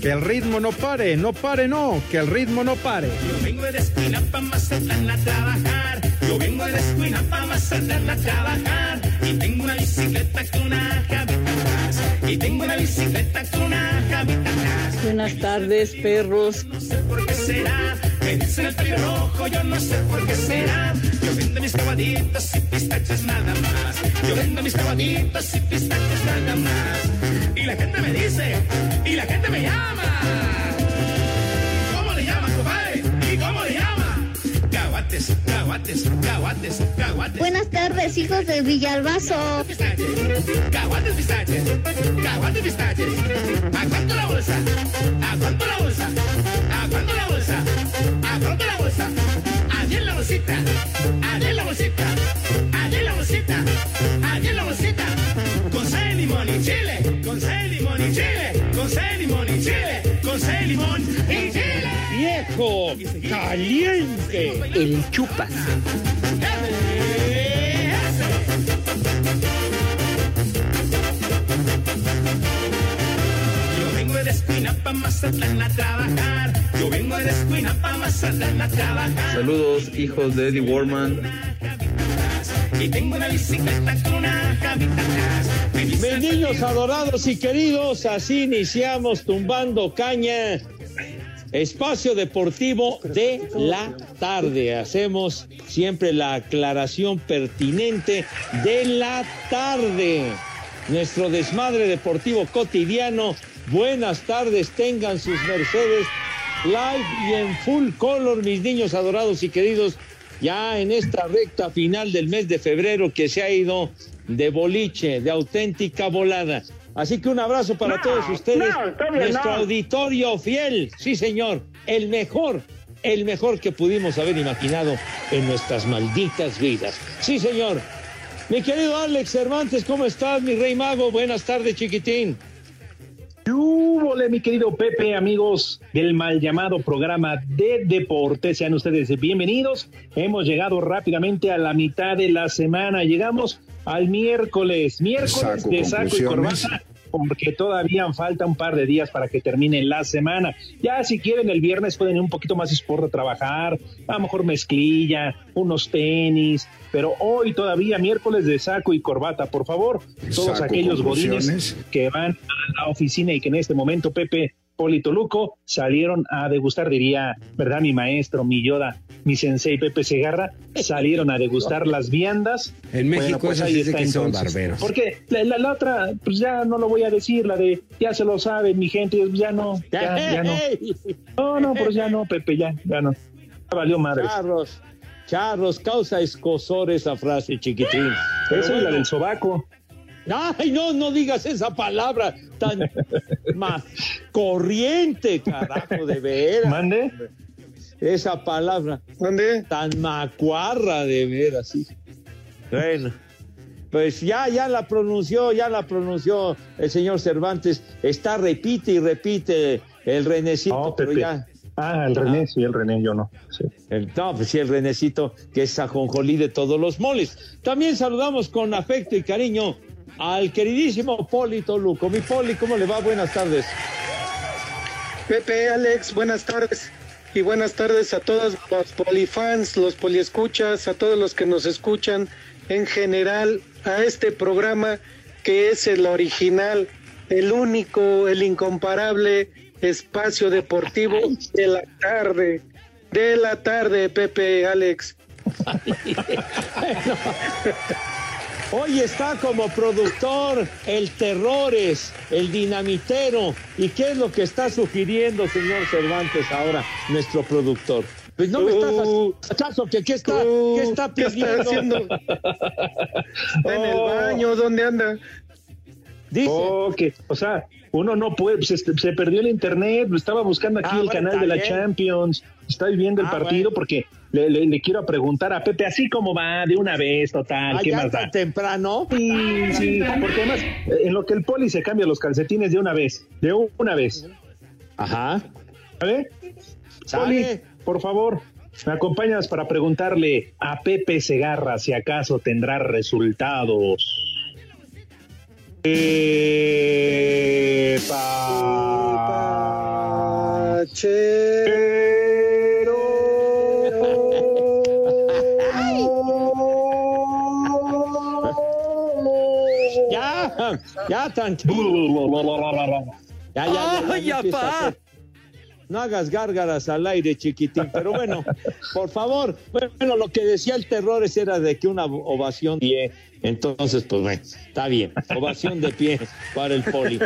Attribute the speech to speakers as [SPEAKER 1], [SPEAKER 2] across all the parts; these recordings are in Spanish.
[SPEAKER 1] Que el ritmo no pare, no pare, no, que el ritmo no pare.
[SPEAKER 2] Yo vengo de esquina pa' Mazatlán a trabajar. Yo vengo de esquina pa' Mazatlán a trabajar. Y tengo una bicicleta con una javita atrás. Y tengo una bicicleta con una javita atrás.
[SPEAKER 3] Buenas tardes, perros.
[SPEAKER 2] No sé por qué será. Me dicen el pelo rojo, yo no sé por qué será. Yo vendo mis cabaditos y pistachos nada más. Yo vendo mis cabaditos y pistachos nada más. Y la gente me dice, y la gente me llama. Caguates, caguates, caguates, caguates.
[SPEAKER 4] Buenas tardes, hijos de Villalbazo.
[SPEAKER 2] Caguates, pistaches, caguates, pistaches. ¿A cuánto la bolsa? ¿A cuánto la bolsa? ¿A cuánto la bolsa? ¿A cuánto la bolsa? En la bolsita, en la bolsita, en la bolsita, en la bolsita. Con sal, limón y chile, con sal, limón y chile, con sal, limón y chile, con sal, limón y chile.
[SPEAKER 1] Viejo, caliente.
[SPEAKER 5] El chupas.
[SPEAKER 2] Yo vengo de esquina pa' Mazatlán a trabajar. Yo vengo de esquina pa' Mazatlán a trabajar.
[SPEAKER 6] Saludos, hijos de Eddie Warman.
[SPEAKER 2] Y tengo una bicicleta con una atrás. Mi
[SPEAKER 1] Mis niños adorados y queridos, así iniciamos tumbando caña. Espacio Deportivo de la tarde. Hacemos siempre la aclaración pertinente de la tarde. Nuestro desmadre deportivo cotidiano. Buenas tardes, tengan sus Mercedes live y en full color, mis niños adorados y queridos. Ya en esta recta final del mes de febrero que se ha ido de boliche, de auténtica volada. Así que un abrazo para todos ustedes. Nuestro auditorio fiel, sí señor, el mejor, el mejor que pudimos haber imaginado en nuestras malditas vidas. Sí señor. Mi querido Alex Cervantes, ¿cómo estás, mi rey mago? Buenas tardes, chiquitín.
[SPEAKER 7] Hola, mi querido Pepe, amigos del mal llamado programa de deporte. Sean ustedes bienvenidos. Hemos llegado rápidamente a la mitad de la semana. Llegamos al miércoles, miércoles
[SPEAKER 8] Saco
[SPEAKER 7] de saco y corbata, porque todavía falta un par de días para que termine la semana. Ya si quieren el viernes pueden ir un poquito más sport a trabajar, a lo mejor mezclilla, unos tenis, pero hoy todavía miércoles de saco y corbata, por favor, todos
[SPEAKER 8] Saco
[SPEAKER 7] aquellos godines que van a la oficina y que en este momento Pepe Polito Luco salieron a degustar, diría, ¿verdad? Mi maestro, mi Yoda, mi sensei Pepe Segarra, salieron a degustar las viandas.
[SPEAKER 9] En México
[SPEAKER 7] pues
[SPEAKER 9] eso
[SPEAKER 7] ahí
[SPEAKER 9] sí dice
[SPEAKER 7] está
[SPEAKER 9] que son
[SPEAKER 7] entonces.
[SPEAKER 9] barberos.
[SPEAKER 7] Porque la, la- la otra, pues ya no lo voy a decir, la de ya se lo saben, mi gente, ya no, ya, ya no. No, no, pues ya no, Pepe, ya, ya no. Ya valió madre.
[SPEAKER 1] Charros, charros, causa escosor esa frase, chiquitín. Pero
[SPEAKER 7] Eso es la
[SPEAKER 1] bueno.
[SPEAKER 7] del sobaco.
[SPEAKER 1] Ay, no, no digas esa palabra tan más corriente, carajo, de veras.
[SPEAKER 7] Mande.
[SPEAKER 1] Esa palabra
[SPEAKER 8] ¿Dónde?
[SPEAKER 1] tan macuarra, de veras, sí. Bueno, pues ya, ya la pronunció, ya la pronunció el señor Cervantes. Está, repite y repite el renecito, pero ya.
[SPEAKER 7] Ah, el René, sí, el René, yo no. Sí.
[SPEAKER 1] El, no, pues sí, el renecito, que es ajonjolí de todos los moles. También saludamos con afecto y cariño al queridísimo Polito Luco. Mi Poli, ¿cómo le va? Buenas tardes.
[SPEAKER 8] Pepe, Alex, buenas tardes. Y buenas tardes a todos los polifans, los poliescuchas, a todos los que nos escuchan en general, a este programa que es el original, el único, el incomparable espacio deportivo de la tarde. De la tarde, Pepe, Alex.
[SPEAKER 1] Hoy está como productor el Terrores, el Dinamitero. ¿Y qué es lo que está sugiriendo, señor Cervantes, ahora, nuestro productor? Pues no me estás acaso que qué está,
[SPEAKER 8] Uh,
[SPEAKER 1] qué está
[SPEAKER 8] ¿qué está
[SPEAKER 1] pidiendo.
[SPEAKER 8] haciendo? Está en el
[SPEAKER 7] Oh.
[SPEAKER 8] baño, ¿dónde anda?
[SPEAKER 1] Dice,
[SPEAKER 7] Oh, que, o sea, uno no puede, se, se perdió el internet, estaba buscando aquí
[SPEAKER 1] Ah,
[SPEAKER 7] el
[SPEAKER 1] bueno,
[SPEAKER 7] canal de la
[SPEAKER 1] bien.
[SPEAKER 7] Champions, está viendo el
[SPEAKER 1] Ah,
[SPEAKER 7] partido
[SPEAKER 1] bueno.
[SPEAKER 7] porque le, le- le quiero preguntar a Pepe, así como va, de una vez, total, ¿qué
[SPEAKER 1] allá
[SPEAKER 7] más da?
[SPEAKER 1] temprano.
[SPEAKER 7] Sí, sí, porque además, eh, en lo que el poli se cambia los calcetines de una vez, de una vez,
[SPEAKER 1] Ajá. Sale.
[SPEAKER 7] Poli, por favor, me acompañas para preguntarle a Pepe Segarra si acaso tendrá resultados. Epa.
[SPEAKER 1] Ya, ya, tranquilo. Ya, ya, ya, ya, no
[SPEAKER 9] ¡Ay,
[SPEAKER 1] empieza a
[SPEAKER 9] apá!
[SPEAKER 1] hacer- No hagas gárgaras al aire, chiquitín. Pero bueno, por favor. Bueno, lo que decía el terror es era de que una ovación de pie. Entonces, pues bueno, está bien. Ovación de pie para el poli.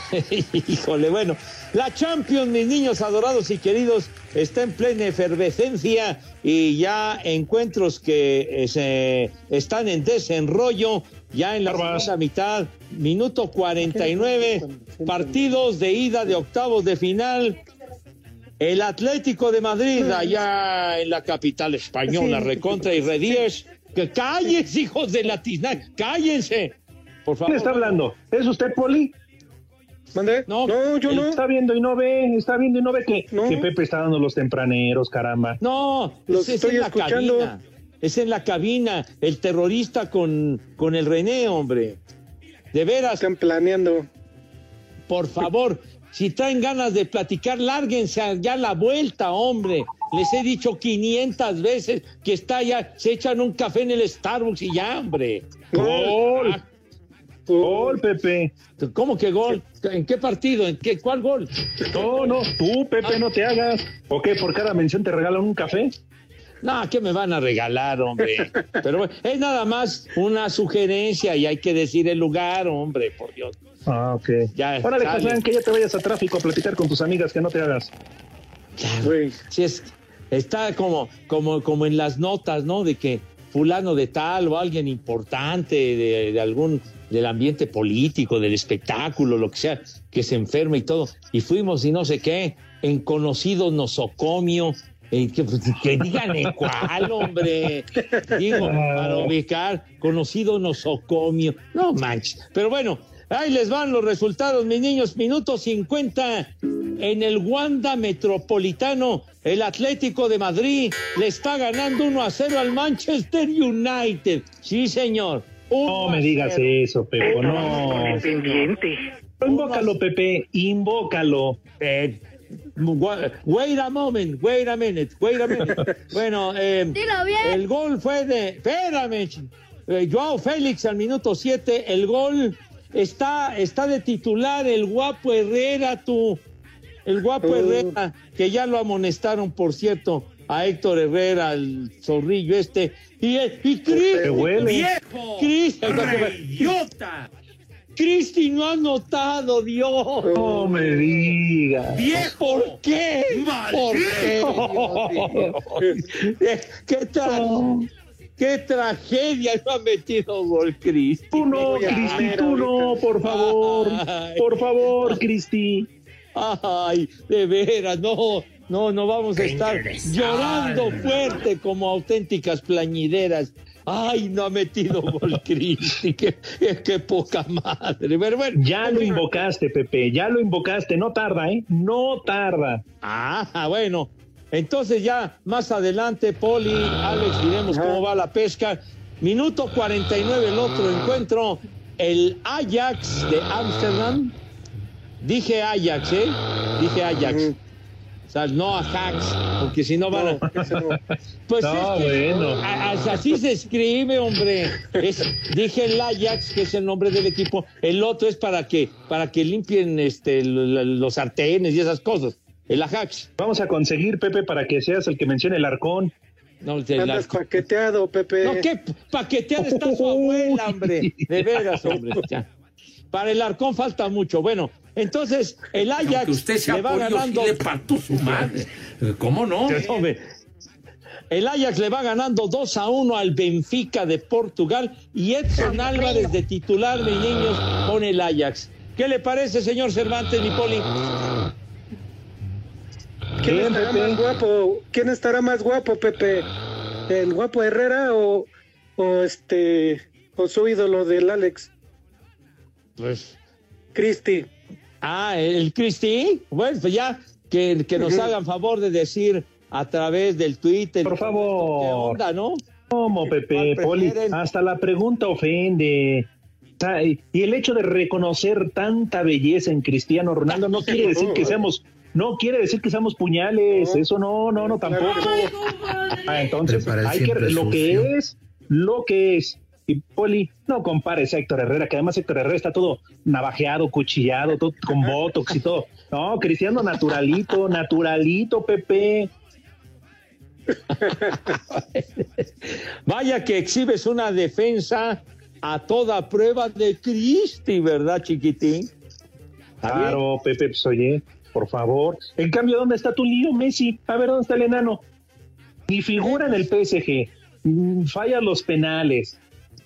[SPEAKER 1] Híjole, bueno. La Champions, mis niños adorados y queridos, está en plena efervescencia y ya encuentros que eh, se están en desenrollo. Ya en la segunda mitad, minuto 49, partidos de ida de octavos de final. El Atlético de Madrid, allá en la capital española, recontra y Redies. Que cállense, hijos de la tizna, cállense. Por favor.
[SPEAKER 7] ¿Quién está hablando? ¿Es usted, Poli?
[SPEAKER 8] ¿Mande?
[SPEAKER 1] No,
[SPEAKER 8] No, yo no.
[SPEAKER 7] Está viendo y no ve, está viendo y no ve que,
[SPEAKER 8] No.
[SPEAKER 7] que Pepe está dando los tempraneros, caramba.
[SPEAKER 1] No,
[SPEAKER 8] Los
[SPEAKER 1] es, es
[SPEAKER 8] estoy
[SPEAKER 1] en la
[SPEAKER 8] escuchando.
[SPEAKER 1] cabina. Es en la cabina, el terrorista con, con el René, hombre. De veras,
[SPEAKER 8] Están planeando.
[SPEAKER 1] por favor, si traen ganas de platicar, lárguense ya la vuelta, hombre. Les he dicho 500 veces que está ya, se echan un café en el Starbucks y ya, hombre.
[SPEAKER 7] Gol,
[SPEAKER 1] Ah,
[SPEAKER 7] gol, Pepe.
[SPEAKER 1] ¿Cómo que gol? ¿En qué partido? ¿En qué, ¿Cuál gol?
[SPEAKER 7] No, no, tú, Pepe, no te hagas. ¿O qué? ¿Por cada mención te regalan un café?
[SPEAKER 1] No, ¿qué me van a regalar, hombre? Pero bueno, es nada más una sugerencia y hay que decir el lugar, hombre, por Dios.
[SPEAKER 7] Ah, ok.
[SPEAKER 1] Ya,
[SPEAKER 7] Órale. Kazán, que ya te vayas a tráfico a platicar con tus amigas, que no te hagas.
[SPEAKER 1] Claro. Sí, es, está como, como, como en las notas, ¿no? De que fulano de tal o alguien importante de, de algún del ambiente político, del espectáculo, lo que sea, que se enferma y todo. Y fuimos y no sé qué, en conocido nosocomio. eh, que, pues, que digan en cuál, hombre. Digo, para ubicar, conocido nosocomio. No manches. Pero bueno, ahí les van los resultados, mis niños. Minuto 50 en el Wanda Metropolitano. El Atlético de Madrid le está ganando 1 a 0 al Manchester United. Sí, señor.
[SPEAKER 7] No me digas eso, Pepe, no. Invócalo, Pepe, invócalo.
[SPEAKER 1] Eh, wait a moment, wait a minute, wait a minute. Bueno, eh,
[SPEAKER 4] Dilo bien.
[SPEAKER 1] el gol fue de. Espérame, eh, Joao Félix al minuto 7. El gol está, está de titular el guapo Herrera, tú. El guapo
[SPEAKER 8] Oh.
[SPEAKER 1] Herrera, que ya lo amonestaron, por cierto, a Héctor Herrera, el zorrillo este. Y, y Cristi.
[SPEAKER 9] ¡Viejo!
[SPEAKER 1] Cristi,
[SPEAKER 9] ¡Idiota!
[SPEAKER 1] Cristi no ha notado, Dios.
[SPEAKER 7] No me digas.
[SPEAKER 9] ¡Viejo!
[SPEAKER 1] ¿Por qué? ¿Por qué? ¿Qué, tra- qué tragedia no ha metido gol, Cristi.
[SPEAKER 7] Tú no, Cristi, tú no, por favor.
[SPEAKER 1] Ay.
[SPEAKER 7] Por favor, Cristi.
[SPEAKER 1] Ay, de veras, no, no, no vamos a estar llorando fuerte como auténticas plañideras. Ay, no ha metido gol, Cristi, qué, qué poca madre. Pero bueno,
[SPEAKER 7] Ya lo invocaste, Pepe, ya lo invocaste. No tarda, ¿eh? No tarda.
[SPEAKER 1] Ah, bueno. Entonces ya más adelante, Poli, Alex, diremos cómo va la pesca. Minuto 49 el otro encuentro. El Ajax de Ámsterdam. Dije Ajax, ¿eh? Dije Ajax. O sea, no a hacks, porque si no van a. Pues
[SPEAKER 7] No,
[SPEAKER 1] es que,
[SPEAKER 7] bueno.
[SPEAKER 1] a- a- así se escribe, hombre. Es- dije el Ajax, que es el nombre del equipo. El otro es para que, para que limpien este, los sartenes y esas cosas. El Ajax.
[SPEAKER 7] Vamos a conseguir, Pepe, para que seas el que mencione el arcón.
[SPEAKER 1] No, el
[SPEAKER 8] Andas
[SPEAKER 1] Arcón.
[SPEAKER 8] paqueteado, Pepe.
[SPEAKER 1] No, qué paqueteada está su abuela, hombre. De veras, hombre. Ya. Para el Arcón falta mucho. Bueno, entonces el Ajax
[SPEAKER 2] usted
[SPEAKER 1] le va ganando.
[SPEAKER 2] le parto su madre. ¿Cómo no?
[SPEAKER 1] Hombre, El Ajax le va ganando 2 a 1 al Benfica de Portugal y Edson Álvarez de titular, mis niños, con el Ajax. ¿Qué le parece, señor Cervantes, mi poli?
[SPEAKER 8] ¿Quién
[SPEAKER 7] Bien,
[SPEAKER 8] estará
[SPEAKER 7] Pepe.
[SPEAKER 8] más guapo? ¿Quién estará más guapo, Pepe? ¿El guapo Herrera o, o este o su ídolo del Alex
[SPEAKER 1] Pues.
[SPEAKER 8] Cristi?
[SPEAKER 1] Ah, el Cristi. Bueno, pues ya que, que nos hagan favor de decir a través del Twitter.
[SPEAKER 7] Por favor.
[SPEAKER 1] ¿Qué onda, no?
[SPEAKER 7] ¿Cómo, Pepe?
[SPEAKER 1] ¿Cuál
[SPEAKER 7] Poli, hasta la pregunta ofende. Y el hecho de reconocer tanta belleza en Cristiano Ronaldo no quiere decir que seamos, no quiere decir que seamos puñales, eso no, no, no, tampoco. Ah, entonces, hay que lo que es, lo que es. Y Poli, no compares a Héctor Herrera, que además Héctor Herrera está todo navajeado, cuchillado, todo con botox y todo. No, Cristiano naturalito, naturalito, Pepe.
[SPEAKER 1] Vaya que exhibes una defensa a toda prueba de Cristi, ¿verdad, chiquitín?
[SPEAKER 7] Claro, Pepe, pues oye, por favor. En cambio, ¿dónde está tu lío, Messi? A ver, ¿dónde está el enano? Ni figura en el PSG, mm, falla los penales.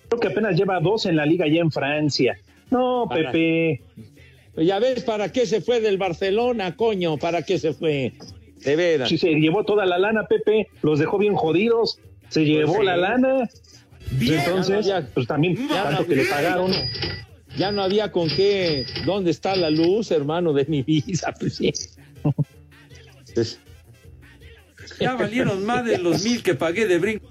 [SPEAKER 7] Creo que apenas lleva dos en la liga ya en Francia. No,
[SPEAKER 1] Para-
[SPEAKER 7] Pepe.
[SPEAKER 1] Ya ves para qué se fue del Barcelona, coño, para qué se fue. De veras.
[SPEAKER 7] Si se llevó toda la lana, Pepe, los dejó bien jodidos. Se llevó
[SPEAKER 1] Pues sí.
[SPEAKER 7] la lana.
[SPEAKER 2] Bien.
[SPEAKER 7] Entonces,
[SPEAKER 1] Ya, ya.
[SPEAKER 7] pues también,
[SPEAKER 1] Ya,
[SPEAKER 7] tanto que le pagaron.
[SPEAKER 1] Ya no había con qué. ¿Dónde está la luz, hermano de mi vida? Pues sí. Pues,
[SPEAKER 2] Ya valieron más de los mil que pagué de brinco.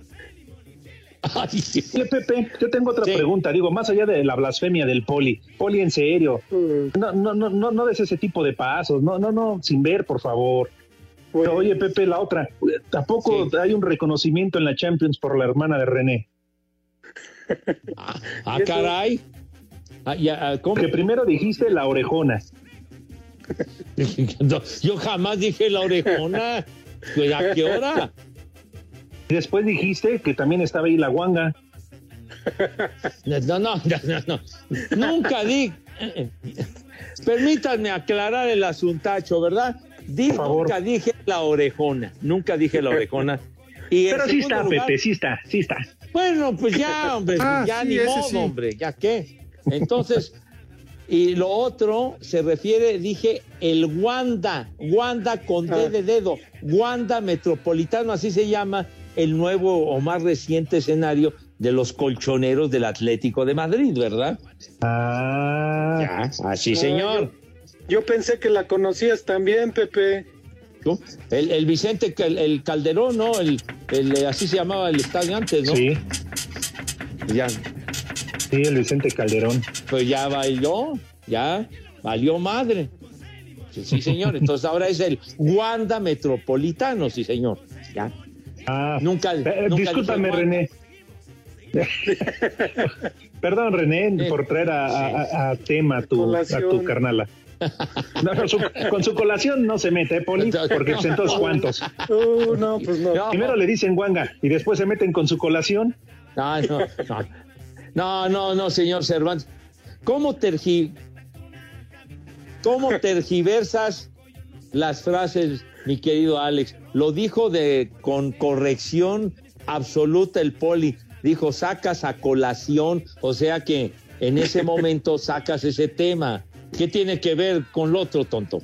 [SPEAKER 1] ay, sí.
[SPEAKER 7] Oye, Pepe, yo tengo otra
[SPEAKER 1] Sí.
[SPEAKER 7] pregunta. Digo, más allá de la blasfemia del poli. Poli, en serio.
[SPEAKER 8] Mm,
[SPEAKER 7] No, no, no, no, no des ese tipo de pasos. No, no, no, sin ver, por favor.
[SPEAKER 8] bueno,
[SPEAKER 7] Oye, Pepe, la otra. Tampoco hay un reconocimiento en la Champions por la hermana de René.
[SPEAKER 1] Ah, ah, caray. Ah, ya, ah, ¿cómo?
[SPEAKER 7] Que primero dijiste la orejona.
[SPEAKER 1] No, yo jamás dije la orejona. Pues, ¿A qué hora?
[SPEAKER 7] Después dijiste que también estaba ahí la guanga.
[SPEAKER 1] No, no, no, no, no. Nunca di. Permítanme aclarar el asuntacho, ¿verdad? Di- nunca dije la orejona. Nunca dije la orejona. Y
[SPEAKER 7] Pero sí está,
[SPEAKER 1] lugar-
[SPEAKER 7] Pepe, sí está, sí está.
[SPEAKER 1] Bueno, pues ya, hombre,
[SPEAKER 9] Ah,
[SPEAKER 1] ya
[SPEAKER 9] sí,
[SPEAKER 1] ni modo,
[SPEAKER 9] sí.
[SPEAKER 1] hombre, ya qué. Entonces, y lo otro se refiere, dije, el Wanda, Wanda con D
[SPEAKER 8] Ah.
[SPEAKER 1] de dedo, Wanda Metropolitano, así se llama el nuevo o más reciente escenario de los colchoneros del Atlético de Madrid, ¿verdad?
[SPEAKER 7] Ah,
[SPEAKER 1] Ya, así señor.
[SPEAKER 8] yo pensé que la conocías también, Pepe.
[SPEAKER 1] ¿No? El, el Vicente, el Calderón, ¿no? El, el, eh, así se llamaba el estadio antes, ¿no?
[SPEAKER 7] sí,
[SPEAKER 1] Ya,
[SPEAKER 7] sí, el Vicente Calderón.
[SPEAKER 1] pues ya bailó, ya valió madre. Sí, sí, señor. Entonces ahora es el Wanda Metropolitano, sí, señor. Ya.
[SPEAKER 7] Ah,
[SPEAKER 1] Nunca.
[SPEAKER 7] eh,
[SPEAKER 1] nunca
[SPEAKER 7] discúlpame. René. Perdón, René, por traer a, a- a tema a tu, a tu carnala. No, no, su- con su colación no se mete, ¿eh, Poli? Porque pues, entonces, ¿cuántos?
[SPEAKER 8] Uh, no, pues no.
[SPEAKER 1] No.
[SPEAKER 7] Primero le dicen guanga y después se meten con su colación.
[SPEAKER 1] No, no, no. No, no, no, señor Cervantes. ¿Cómo, tergi... ¿Cómo tergiversas las frases, mi querido Alex? Lo dijo de con corrección absoluta el poli. Dijo, sacas a colación, o sea que en ese momento sacas ese tema. ¿Qué tiene que ver con lo otro, tonto?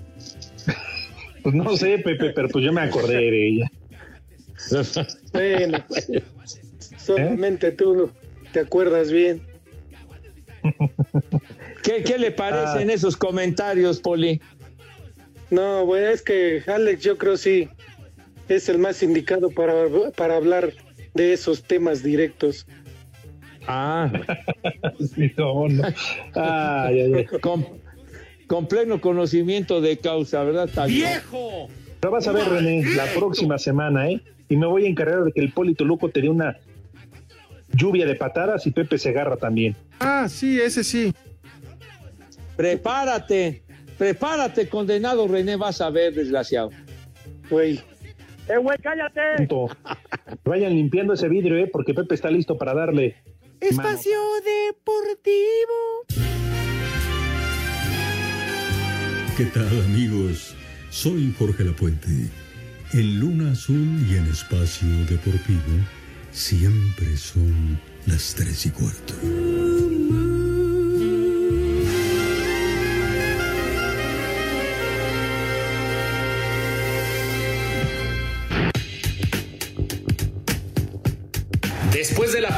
[SPEAKER 7] Pues no sé, Pepe, pero pues yo me acordé de ella.
[SPEAKER 8] Bueno, solamente tú te acuerdas bien.
[SPEAKER 1] ¿Qué, qué le parecen esos comentarios, Poli?
[SPEAKER 8] No, bueno, es que Alex yo creo sí es el más indicado para, para hablar de esos temas directos.
[SPEAKER 1] Ah,
[SPEAKER 7] No, no. Ay, ay, ay.
[SPEAKER 1] con, con pleno conocimiento de causa, ¿verdad?
[SPEAKER 2] ¡Viejo!
[SPEAKER 7] Pero vas a ver, René, la próxima semana, ¿eh? Y me voy a encargar de que el Polito Luco te dé una lluvia de patadas y Pepe Segarra también.
[SPEAKER 9] Ah, sí, ese sí.
[SPEAKER 1] Prepárate, prepárate, condenado René, vas a ver, desgraciado.
[SPEAKER 7] Güey.
[SPEAKER 10] ¡Eh, güey, cállate!
[SPEAKER 7] Punto. Vayan limpiando ese vidrio, ¿eh? Porque Pepe está listo para darle.
[SPEAKER 9] Espacio Deportivo.
[SPEAKER 11] ¿Qué tal, amigos? Soy Jorge Lapuente. En Luna Azul y en Espacio Deportivo siempre son las tres y cuarto.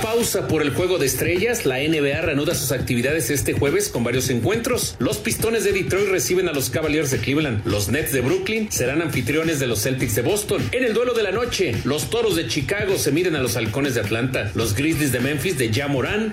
[SPEAKER 12] Pausa por el juego de estrellas, la NBA reanuda sus actividades este jueves con varios encuentros. Los Pistones de Detroit reciben a los Cavaliers de Cleveland. Los Nets de Brooklyn serán anfitriones de los Celtics de Boston. En el duelo de la noche, los Toros de Chicago se miden a los Halcones de Atlanta. Los Grizzlies de Memphis de Ja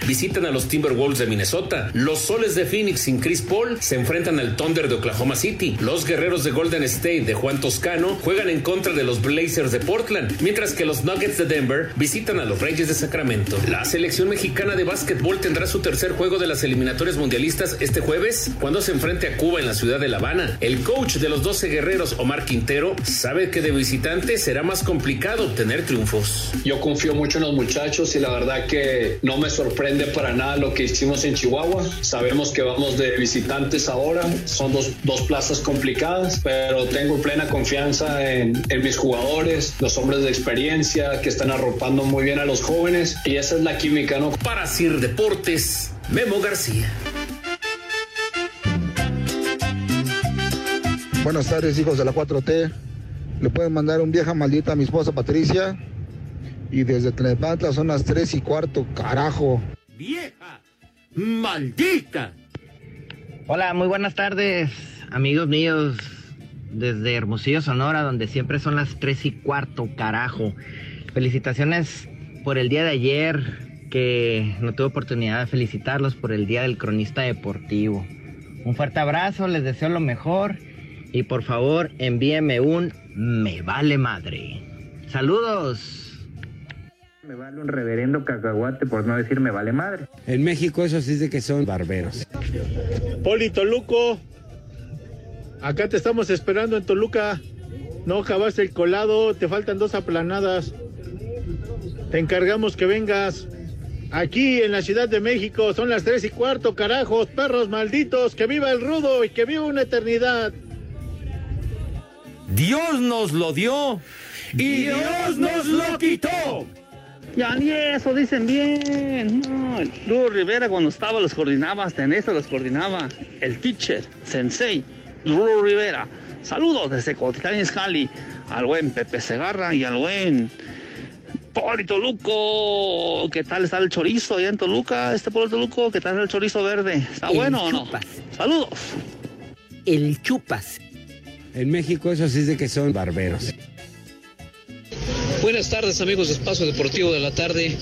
[SPEAKER 12] visitan a los Timberwolves de Minnesota. Los Soles de Phoenix sin Chris Paul se enfrentan al Thunder de Oklahoma City. Los Guerreros de Golden State de Juan Toscano juegan en contra de los Blazers de Portland, mientras que los Nuggets de Denver visitan a los Reyes de Sacramento. La selección mexicana de básquetbol tendrá su tercer juego de las eliminatorias mundialistas este jueves cuando se enfrente a Cuba en la ciudad de La Habana. El coach de los 12 guerreros, Omar Quintero, sabe que de visitante será más complicado obtener triunfos.
[SPEAKER 13] Yo confío mucho en los muchachos y la verdad que no me sorprende para nada lo que hicimos en Chihuahua. Sabemos que vamos de visitantes ahora, son dos, dos plazas complicadas, pero tengo plena confianza en, en mis jugadores, los hombres de experiencia que están arropando muy bien a los jóvenes y esa es la química, ¿no?
[SPEAKER 12] Para Sir Deportes, Memo García.
[SPEAKER 14] Buenas tardes, hijos de la 4T. Le pueden mandar un vieja maldita a mi esposa Patricia. Y desde Tlenepantla son las 3 y cuarto, carajo.
[SPEAKER 2] ¡Vieja! ¡Maldita!
[SPEAKER 15] Hola, muy buenas tardes, amigos míos, desde Hermosillo, Sonora, donde siempre son las 3 y cuarto, carajo. Felicitaciones por el día de ayer, que no tuve oportunidad de felicitarlos por el día del cronista deportivo. Un fuerte abrazo, les deseo lo mejor y por favor envíeme un me vale madre. Saludos.
[SPEAKER 16] Me vale un reverendo cacahuate por no decir me vale madre.
[SPEAKER 9] En México eso sí es de que son barberos.
[SPEAKER 10] Poli Toluco, acá te estamos esperando en Toluca. No acabaste el colado, te faltan dos aplanadas. Te encargamos que vengas. Aquí en la Ciudad de México son las tres y cuarto, carajos, perros malditos, que viva el rudo y que viva una eternidad.
[SPEAKER 2] Dios nos lo dio y Dios nos lo quitó.
[SPEAKER 17] Ya ni eso dicen bien. No, el Rivera cuando estaba los coordinaba, hasta en eso los coordinaba. El teacher, sensei, Lugo Rivera. Saludos desde Cotitlán Izcalli al buen Pepe Segarra y al buen Poli Toluco. ¿Qué tal está el chorizo allá en Toluca? Este Poli Toluco, ¿qué tal el chorizo verde? ¿Está
[SPEAKER 9] El
[SPEAKER 17] bueno o no?
[SPEAKER 9] chupas.
[SPEAKER 17] Saludos.
[SPEAKER 9] El chupas. En México eso sí es de que son barberos.
[SPEAKER 18] Buenas tardes amigos de Espacio Deportivo de la Tarde.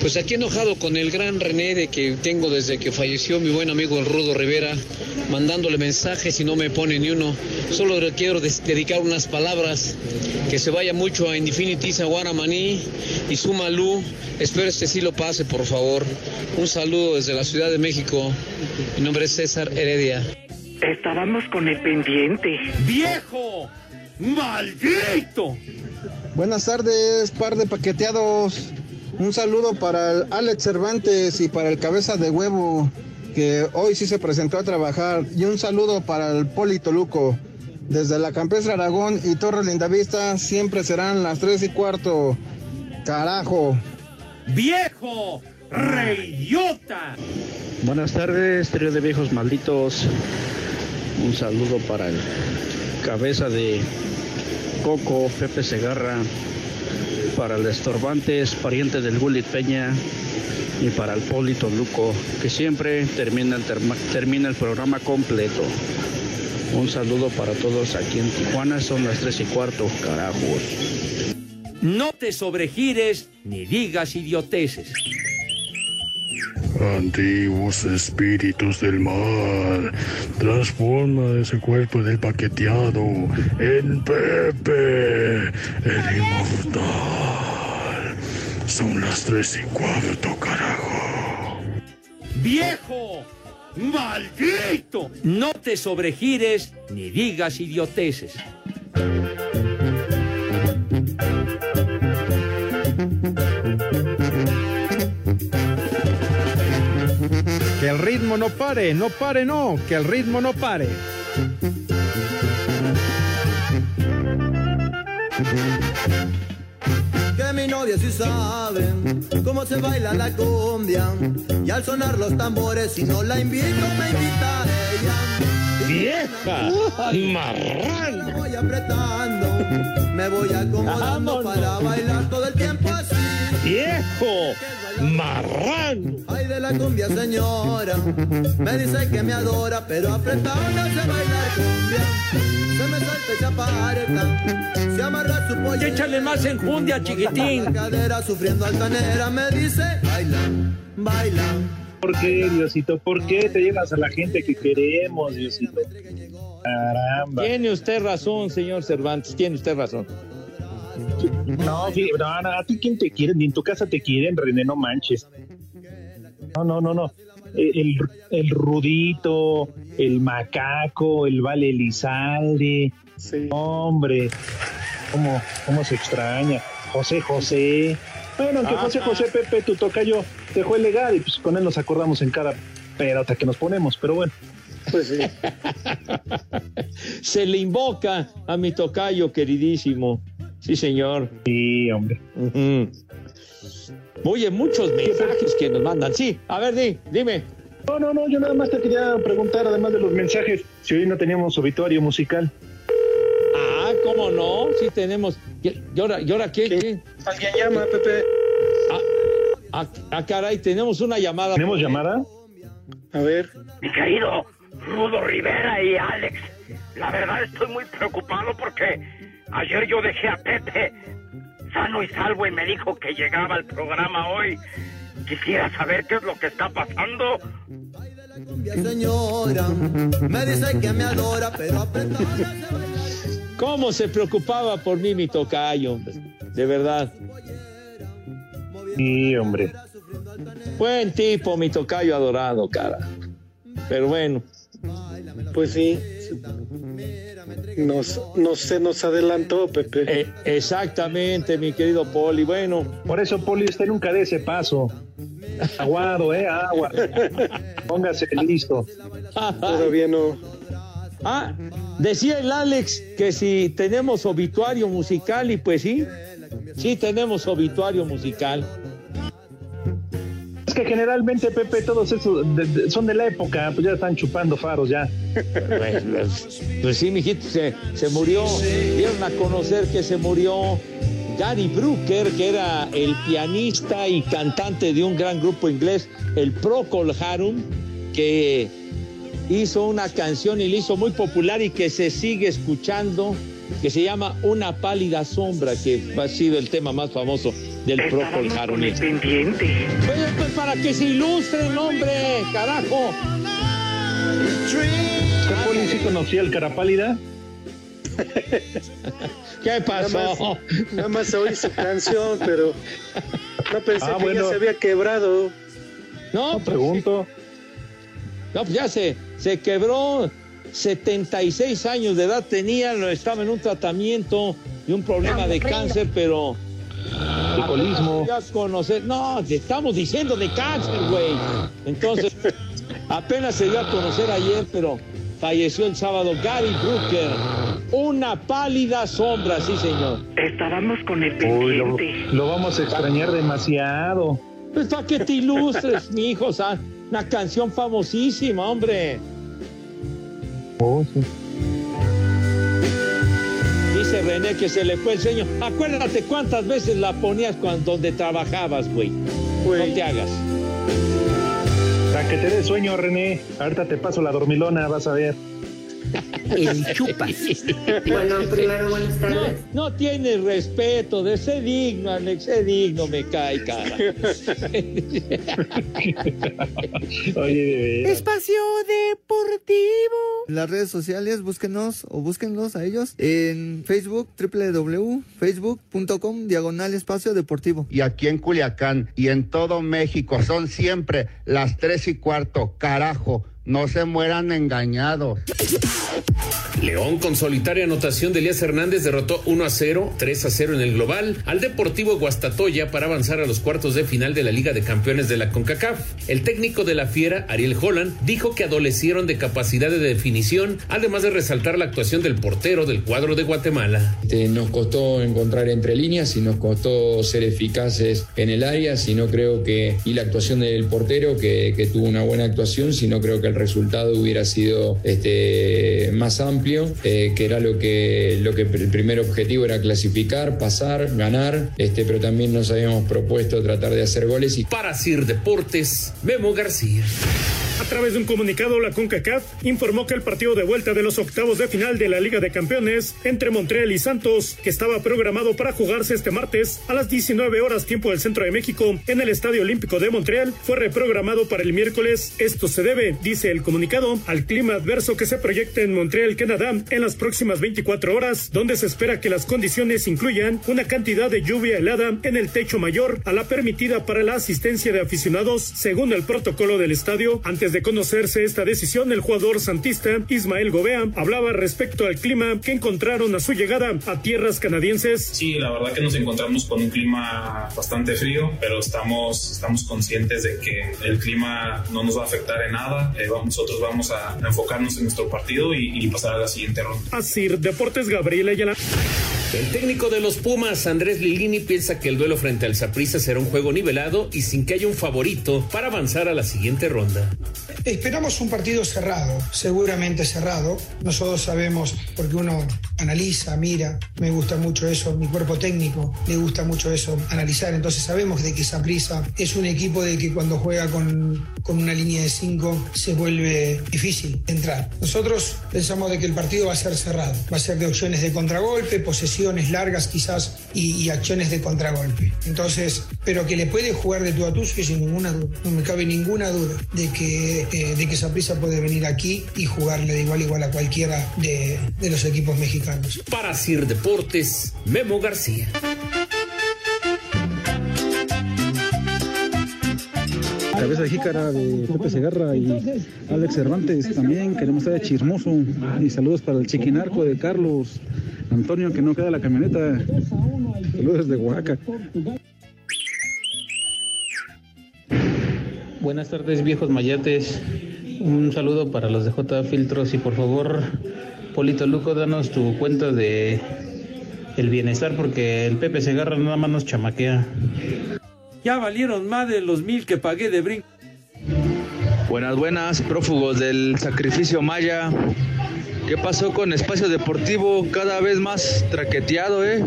[SPEAKER 18] Pues aquí enojado con el gran René de que tengo desde que falleció mi buen amigo el Rudo Rivera, mandándole mensajes y no me pone ni uno. Solo le quiero dedicar unas palabras, que se vaya mucho a Infinity Maní y Sumalú. Espero este sí lo pase, por favor. Un saludo desde la Ciudad de México. Mi nombre es César Heredia.
[SPEAKER 2] Estábamos con el pendiente. ¡Viejo! ¡Maldito!
[SPEAKER 14] Buenas tardes, par de paqueteados. Un saludo para el Alex Cervantes y para el Cabeza de Huevo, que hoy sí se presentó a trabajar. Y un saludo para el Poli Toluco. Desde la Campestre Aragón y Torre Lindavista siempre serán las 3 y cuarto. Carajo.
[SPEAKER 2] ¡Viejo! ¡Reyota!
[SPEAKER 19] Buenas tardes, trío de viejos malditos. Un saludo para el cabeza de Coco, Pepe Segarra, para el Estorbantes, pariente del Bullet Peña, y para el Polito Luco, que siempre termina el, terma- termina el programa completo. Un saludo para todos aquí en Tijuana, son las tres y cuarto, carajos.
[SPEAKER 2] No te sobregires ni digas idioteces.
[SPEAKER 11] Antiguos espíritus del mal, transforma ese cuerpo del paqueteado en Pepe, el inmortal. Son las tres y cuarto, carajo.
[SPEAKER 20] ¡Viejo! ¡Maldito! No te sobregires ni digas idioteces.
[SPEAKER 21] Ritmo no pare, no pare, no, que el ritmo no pare.
[SPEAKER 22] Que mi novia sí sabe cómo se baila la cumbia y al sonar los tambores si no la invito me invita a ella.
[SPEAKER 1] ¡Vieja! ¡Marrán!
[SPEAKER 22] Me voy apretando, me voy acomodando para bailar todo el tiempo así.
[SPEAKER 1] ¡Viejo! ¡Marrán!
[SPEAKER 22] Ay de la cumbia señora, me dice que me adora, pero apretado no sé bailar cumbia. Se me salta y se aparta, se amarra su pollo.
[SPEAKER 20] Échale más enjundia, chiquitín.
[SPEAKER 22] La cadera sufriendo altanera, me dice, baila, baila.
[SPEAKER 7] ¿Por qué, Diosito? ¿Por qué te llevas a la gente que queremos, Diosito? Caramba.
[SPEAKER 1] Tiene usted razón, señor Cervantes, tiene usted razón.
[SPEAKER 7] No, sí, no, no, a ti quién te quiere, ni en tu casa te quieren, René, no manches. No, no, no, no. El, el Rudito, el Macaco, el Vale Elizalde. Hombre, ¿cómo, cómo se extraña. José José. Bueno, aunque José José Pepe, tu tocayo, dejó el legado y pues con él nos acordamos en cada pelota que nos ponemos, pero bueno.
[SPEAKER 8] Pues sí.
[SPEAKER 1] Se le invoca a mi tocayo queridísimo. Sí, señor.
[SPEAKER 7] Sí, hombre.
[SPEAKER 1] Oye, muchos mensajes que nos mandan. Sí, a ver, di, dime.
[SPEAKER 7] No, no, no, yo nada más te quería preguntar, además de los mensajes, si hoy no teníamos obituario musical.
[SPEAKER 1] Ah, ¿cómo no? Sí tenemos. ¿Y ahora, y ahora qué? qué?
[SPEAKER 8] Alguien llama, Pepe.
[SPEAKER 1] Ah, ah, ah, caray, tenemos una llamada.
[SPEAKER 7] ¿Tenemos llamada?
[SPEAKER 8] A ver.
[SPEAKER 23] Mi querido Rudo Rivera y Alex, la verdad estoy muy preocupado porque ayer yo dejé a Pepe sano y salvo y me dijo que llegaba al programa hoy. Quisiera saber qué es lo que está pasando.
[SPEAKER 22] Cumbia señora, me dice que me adora, pero.
[SPEAKER 1] ¿Cómo se preocupaba por mí mi tocayo? hombre? De verdad.
[SPEAKER 7] Sí, hombre.
[SPEAKER 1] Buen tipo, mi tocayo adorado, cara. Pero bueno.
[SPEAKER 8] Pues sí. Nos, no se nos adelantó, Pepe.
[SPEAKER 1] Eh, exactamente, mi querido Poli. Bueno,
[SPEAKER 7] Por eso, Poli, usted nunca dé ese paso. Aguado, ¿eh? Agua. Póngase listo.
[SPEAKER 8] Todavía no.
[SPEAKER 1] Ah, decía el Alex que si tenemos obituario musical y pues sí, sí tenemos obituario musical.
[SPEAKER 7] Que generalmente, Pepe, todos esos son de la época, pues ya están chupando faros ya.
[SPEAKER 1] Pues, pues sí, mijito, se, se murió. Dieron a conocer que se murió Gary Brooker, que era el pianista y cantante de un gran grupo inglés, el Procol Harum, que hizo una canción y la hizo muy popular y que se sigue escuchando, que se llama Una pálida sombra, que ha sido el tema más famoso del Procol Harum.
[SPEAKER 23] pendiente.
[SPEAKER 1] Pues, pues, para que se ilustren, hombre, carajo.
[SPEAKER 7] ¿Usted, Poli, sí conocía el Carapálida?
[SPEAKER 1] ¿Qué pasó?
[SPEAKER 8] Nada más, nada más oí su canción, pero no pensé
[SPEAKER 7] Ah,
[SPEAKER 8] que
[SPEAKER 7] bueno.
[SPEAKER 8] ya se había quebrado.
[SPEAKER 1] No, pues,
[SPEAKER 7] Pregunto.
[SPEAKER 1] No, pues ya se, se quebró. 76 años de edad tenía, no estaba en un tratamiento de un problema de cáncer, pero.
[SPEAKER 7] Alcoholismo.
[SPEAKER 1] Ya conocer. No, te estamos diciendo de cáncer, güey. Entonces, apenas se dio a conocer ayer, pero falleció el sábado Gary Brooker. Una pálida sombra, sí, señor.
[SPEAKER 23] Estábamos con el
[SPEAKER 7] Uy, lo, vamos a extrañar demasiado.
[SPEAKER 1] Pues para que te ilustres, mi hijo, o sea, una canción famosísima, hombre.
[SPEAKER 7] Oh, sí.
[SPEAKER 1] Dice René que se le fue el sueño. Acuérdate cuántas veces la ponías cuando donde trabajabas, güey. No te hagas.
[SPEAKER 7] Para que te dé sueño, René. Ahorita te paso la dormilona, vas a ver.
[SPEAKER 9] El chupas.
[SPEAKER 24] Bueno, primero buenas tardes.
[SPEAKER 1] No, no tienes respeto, de ser digno, Alex, sé digno, me cae, cara.
[SPEAKER 7] Oye,
[SPEAKER 24] Espacio Deportivo. Las redes sociales, búsquenos o búsquenlos a ellos en Facebook, www.facebook.com, diagonal espacio deportivo.
[SPEAKER 25] Y aquí en Culiacán y en todo México son siempre las tres y cuarto. Carajo, no se mueran engañados.
[SPEAKER 12] León con solitaria anotación de Elías Hernández derrotó 1 a 0, 3 a 0 en el global al Deportivo Guastatoya para avanzar a los cuartos de final de la Liga de Campeones de la CONCACAF. El técnico de la Fiera, Ariel Holland, dijo que adolecieron de capacidad de definición, además de resaltar la actuación del portero del cuadro de Guatemala.
[SPEAKER 26] Este, nos costó encontrar entre líneas y nos costó ser eficaces en el área, si no creo que, y la actuación del portero que, que tuvo una buena actuación, si no creo que el resultado hubiera sido este, más amplio, eh, que era lo que, lo que el primer objetivo era clasificar, pasar, ganar, este, pero también nos habíamos propuesto tratar de hacer goles. Y...
[SPEAKER 12] Para Sir Deportes, Memo García.
[SPEAKER 27] A través de un comunicado, la CONCACAF informó que el partido de vuelta de los octavos de final de la Liga de Campeones entre Montreal y Santos, que estaba programado para jugarse este martes a las 19 horas tiempo del centro de México en el Estadio Olímpico de Montreal, fue reprogramado para el miércoles. Esto se debe, dice el comunicado, al clima adverso que se proyecta en Montreal, Canadá, en las próximas 24 horas, donde se espera que las condiciones incluyan una cantidad de lluvia helada en el techo mayor a la permitida para la asistencia de aficionados, según el protocolo del estadio. Antes de conocerse esta decisión, el jugador santista Ismael Gobea hablaba respecto al clima que encontraron a su llegada a tierras canadienses.
[SPEAKER 28] Sí, la verdad que nos encontramos con un clima bastante frío, pero estamos, estamos conscientes de que el clima no nos va a afectar en nada. Eh, nosotros vamos a enfocarnos en nuestro partido y, y pasar a la siguiente ronda.
[SPEAKER 27] Así, Deportes Gabriela Ayala.
[SPEAKER 12] El técnico de los Pumas, Andrés Lilini, piensa que el duelo frente al Saprissa será un juego nivelado y sin que haya un favorito para avanzar a la siguiente ronda.
[SPEAKER 29] Esperamos un partido cerrado, seguramente cerrado. Nosotros sabemos, porque uno analiza, mira, me gusta mucho eso, mi cuerpo técnico le gusta mucho eso, analizar. Entonces sabemos de que Saprissa es un equipo de que cuando juega con, con una línea de cinco se vuelve difícil entrar. Nosotros pensamos de que el partido va a ser cerrado, va a ser de opciones de contragolpe, posesiones largas quizás y, y acciones de contragolpe. Entonces, pero que le puede jugar de tú a tú, sin ninguna duda, no me cabe ninguna duda de que, eh, de que Saprissa puede venir aquí y jugarle de igual a igual a cualquiera de, de los equipos mexicanos.
[SPEAKER 12] Para Sir Deportes, Memo García.
[SPEAKER 21] Cabeza de jícara de Pepe Segarra y Alex Cervantes también. Queremos estar de chismoso. Y saludos para el chiquinarco de Carlos Antonio, que no queda la camioneta. Saludos desde Oaxaca.
[SPEAKER 30] Buenas tardes, viejos mayates. Un saludo para los de J Filtros y por favor, Polito Luco, danos tu cuenta de el bienestar porque el Pepe Segarra nada más nos chamaquea.
[SPEAKER 20] Ya valieron más de los mil que pagué de brinco.
[SPEAKER 31] Buenas, buenas, prófugos del sacrificio maya. ¿Qué pasó con Espacio Deportivo? Cada vez más traqueteado, ¿eh?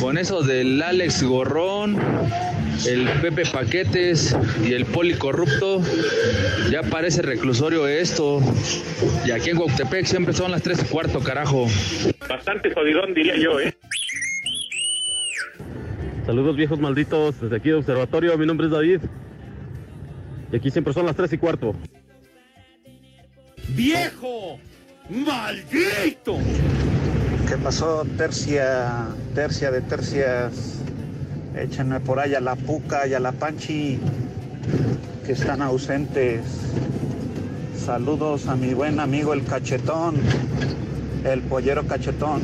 [SPEAKER 31] Con eso del Alex Gorrón, el Pepe Paquetes y el Poli Corrupto. Ya parece reclusorio esto. Y aquí en Guautepec siempre son las tres y cuarto, carajo.
[SPEAKER 32] Bastante jodidón, diría yo, ¿eh?
[SPEAKER 33] Saludos viejos malditos, desde aquí de Observatorio, mi nombre es David. Y aquí siempre son las tres y cuarto.
[SPEAKER 20] ¡Viejo! ¡Maldito!
[SPEAKER 34] ¿Qué pasó, tercia, tercia de tercias? Échenme por ahí a la Puca y a la Panchi, que están ausentes. Saludos a mi buen amigo el Cachetón, el pollero Cachetón.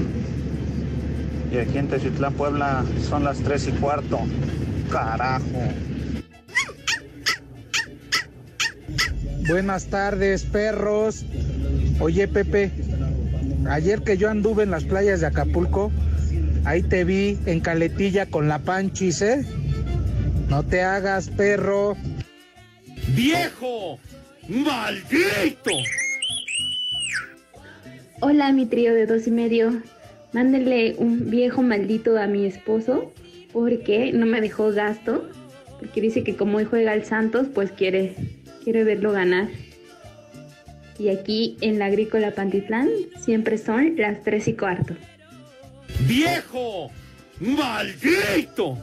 [SPEAKER 34] Y aquí en Teciutlán, Puebla, son las tres y cuarto. Carajo.
[SPEAKER 35] Buenas tardes, perros. Oye, Pepe, ayer que yo anduve en las playas de Acapulco, ahí te vi en caletilla con la panchis, ¿eh? No te hagas, perro.
[SPEAKER 20] ¡Viejo! ¡Maldito!
[SPEAKER 36] Hola, mi trío de dos y medio. Mándenle un viejo maldito a mi esposo porque no me dejó gasto. Porque dice que como hoy juega el Santos, pues quiere, quiere verlo ganar. Y aquí en la Agrícola Pantitlán siempre son las 3 y cuarto.
[SPEAKER 20] ¡Viejo! ¡Maldito!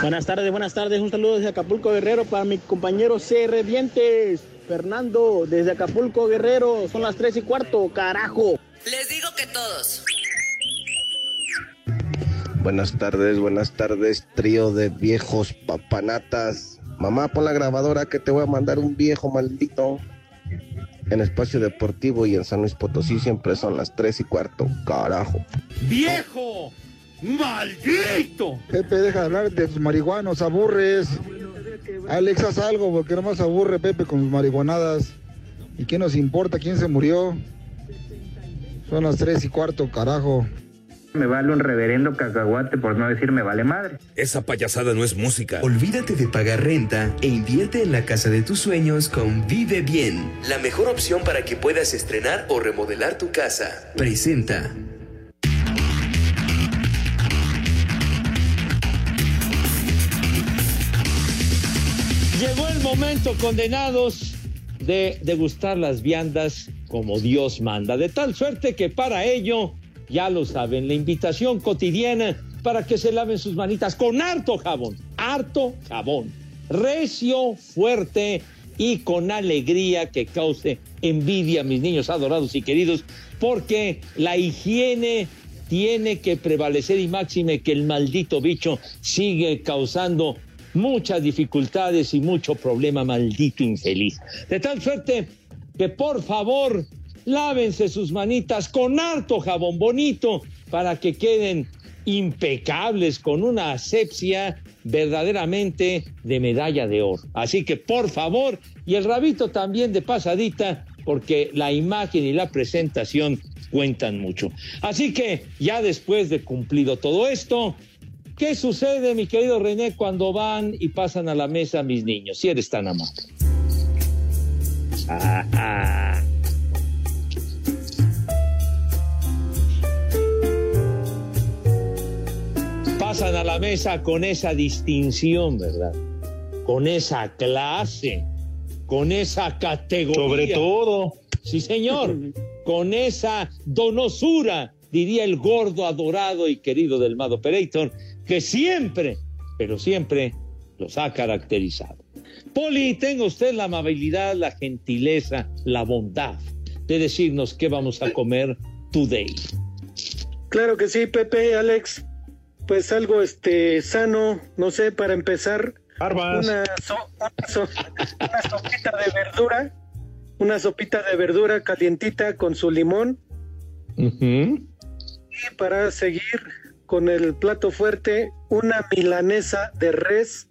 [SPEAKER 37] Buenas tardes, buenas tardes. Un saludo desde Acapulco Guerrero para mi compañero CR Dientes. Fernando, desde Acapulco Guerrero. Son las 3 y cuarto, carajo.
[SPEAKER 38] Les digo que todos.
[SPEAKER 39] Buenas tardes, buenas tardes, trío de viejos papanatas. Mamá, pon la grabadora que te voy a mandar un viejo maldito. En Espacio Deportivo y en San Luis Potosí siempre son las 3 y cuarto, carajo.
[SPEAKER 20] ¡Viejo! ¡Maldito!
[SPEAKER 21] Pepe, deja de hablar de tus marihuanos, aburres. Alex, haz algo porque nomás aburre Pepe con sus marihuanadas. ¿Y qué nos importa quién se murió? Son las 3 y cuarto, carajo.
[SPEAKER 40] Me vale un reverendo cacahuate por no decir me vale madre.
[SPEAKER 41] Esa payasada no es música.
[SPEAKER 42] Olvídate de pagar renta e invierte en la casa de tus sueños con Vive Bien, la mejor opción para que puedas estrenar o remodelar tu casa. Presenta.
[SPEAKER 1] Llegó el momento, condenados, de degustar las viandas como Dios manda. De tal suerte que para ello, ya lo saben, la invitación cotidiana para que se laven sus manitas con harto jabón, harto jabón, recio, fuerte y con alegría que cause envidia mis niños adorados y queridos, porque la higiene tiene que prevalecer y máxime que el maldito bicho sigue causando muchas dificultades y mucho problema, maldito infeliz. De tal suerte que por favor lávense sus manitas con harto jabón bonito para que queden impecables con una asepsia verdaderamente de medalla de oro. Así que por favor, y el rabito también de pasadita, porque la imagen y la presentación cuentan mucho. Así que ya después de cumplido todo esto, ¿Qué sucede, mi querido René, cuando van y pasan a la mesa mis niños? Si eres tan amable. Pasan a la mesa con esa distinción, ¿verdad? Con esa clase, con esa categoría.
[SPEAKER 7] Sobre todo.
[SPEAKER 1] Sí, señor. con esa donosura, diría el gordo, adorado y querido del Mado Operator, que siempre, pero siempre los ha caracterizado. Poli, tenga usted la amabilidad, la gentileza, la bondad de decirnos qué vamos a comer today.
[SPEAKER 35] Claro que sí, Pepe, Alex. Pues algo este sano, no sé, para empezar.
[SPEAKER 7] Barbas.
[SPEAKER 35] Una, so- una so- una sopita de verdura, una sopita de verdura calientita con su limón. Y para seguir con el plato fuerte, una milanesa de res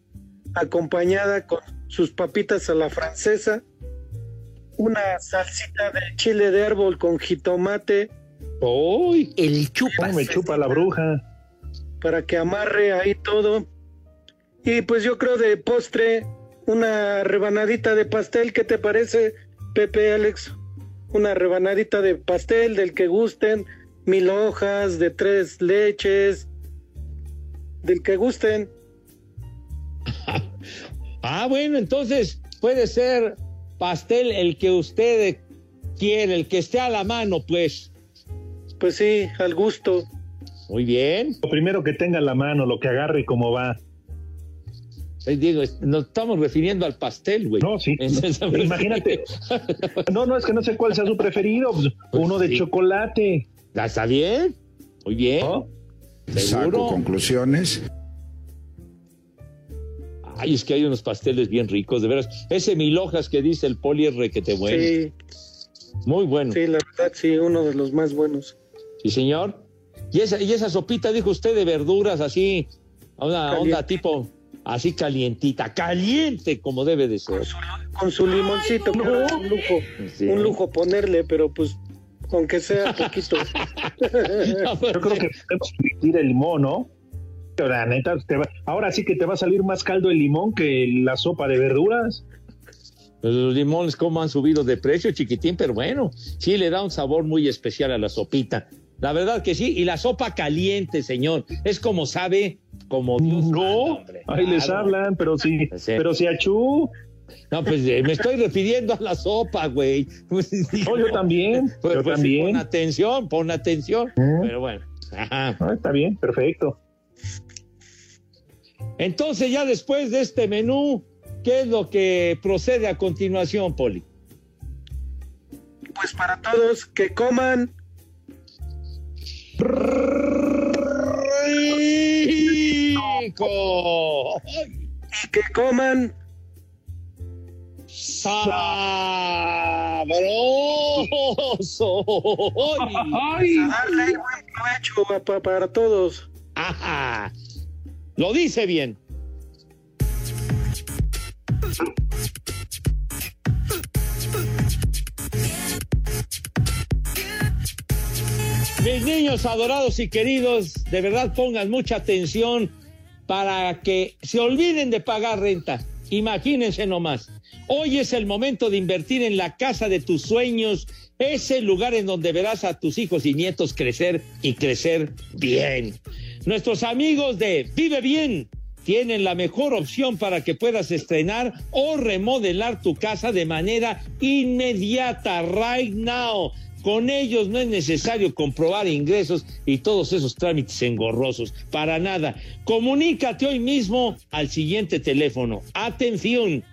[SPEAKER 35] acompañada con sus papitas a la francesa, una salsita de chile de árbol con jitomate.
[SPEAKER 1] ¡Uy!
[SPEAKER 35] El chupa.
[SPEAKER 7] me chupa la bruja?
[SPEAKER 35] Para que amarre ahí todo. Y pues yo creo de postre, una rebanadita de pastel, ¿qué te parece, Pepe Alex? Una rebanadita de pastel del que gusten, mil hojas, de tres leches, del que gusten.
[SPEAKER 1] Ah, bueno, entonces puede ser pastel el que usted quiere, el que esté a la mano, pues.
[SPEAKER 35] Pues sí, al gusto.
[SPEAKER 1] Muy bien.
[SPEAKER 7] Lo primero que tenga en la mano, lo que agarre y cómo va.
[SPEAKER 1] Digo, es- nos estamos refiriendo al pastel, güey.
[SPEAKER 7] No, sí. Imagínate. No, no, es que no sé cuál sea su preferido. pues, uno de
[SPEAKER 1] sí.
[SPEAKER 7] chocolate.
[SPEAKER 1] ¿Ya está bien? Muy bien. ¿Seguro?
[SPEAKER 43] conclusiones.
[SPEAKER 1] Ay, es que hay unos pasteles bien ricos, de veras. Ese mil hojas que dice el poli es requete bueno.
[SPEAKER 35] Sí,
[SPEAKER 1] Muy bueno.
[SPEAKER 35] sí, la verdad, sí, uno de los más buenos.
[SPEAKER 1] Sí, señor. Y esa, y esa sopita, dijo usted, de verduras así, a una
[SPEAKER 35] Caliente.
[SPEAKER 1] onda tipo así calientita, caliente como debe de ser.
[SPEAKER 35] Con su limoncito, que era un lujo,
[SPEAKER 1] Sí.
[SPEAKER 35] un lujo ponerle, pero pues, aunque sea poquito.
[SPEAKER 7] Yo creo que podemos permitir el limón, ¿no? Pero la neta, te va- ahora sí que te va a salir más caldo el limón que la sopa de verduras.
[SPEAKER 1] Pues Los limones como han subido de precio, chiquitín, pero bueno, sí le da un sabor muy especial a la sopita. La verdad que sí, y la sopa caliente, señor, es como sabe, como Dios
[SPEAKER 7] No,
[SPEAKER 1] hombre.
[SPEAKER 7] ahí les hablan, pero
[SPEAKER 1] Sí.
[SPEAKER 7] pero si achú,
[SPEAKER 1] No, pues eh, me estoy refiriendo a la sopa, güey. Pues,
[SPEAKER 7] Oh, yo también,
[SPEAKER 1] Pues,
[SPEAKER 7] yo
[SPEAKER 1] pues,
[SPEAKER 7] también.
[SPEAKER 1] Pon atención, pon atención. Pero bueno. Ajá.
[SPEAKER 7] Ah, está bien, perfecto.
[SPEAKER 1] Entonces, ya después de este menú, ¿qué es lo que procede a continuación, Poli?
[SPEAKER 35] Pues para todos que coman
[SPEAKER 1] ¡Rico!
[SPEAKER 35] y que coman
[SPEAKER 1] ¡Sabroso!
[SPEAKER 35] a darle buen provecho para todos.
[SPEAKER 1] Ajá. Lo dice bien. Mis niños adorados y queridos, de verdad pongan mucha atención para que se olviden de pagar renta. Imagínense nomás. Hoy es el momento de invertir en la casa de tus sueños, ese lugar en donde verás a tus hijos y nietos crecer y crecer bien. Nuestros amigos de Vive Bien tienen la mejor opción para que puedas estrenar o remodelar tu casa de manera inmediata, right now. Con ellos no es necesario comprobar ingresos y todos esos trámites engorrosos. Para nada. Comunícate hoy mismo al siguiente teléfono. Atención.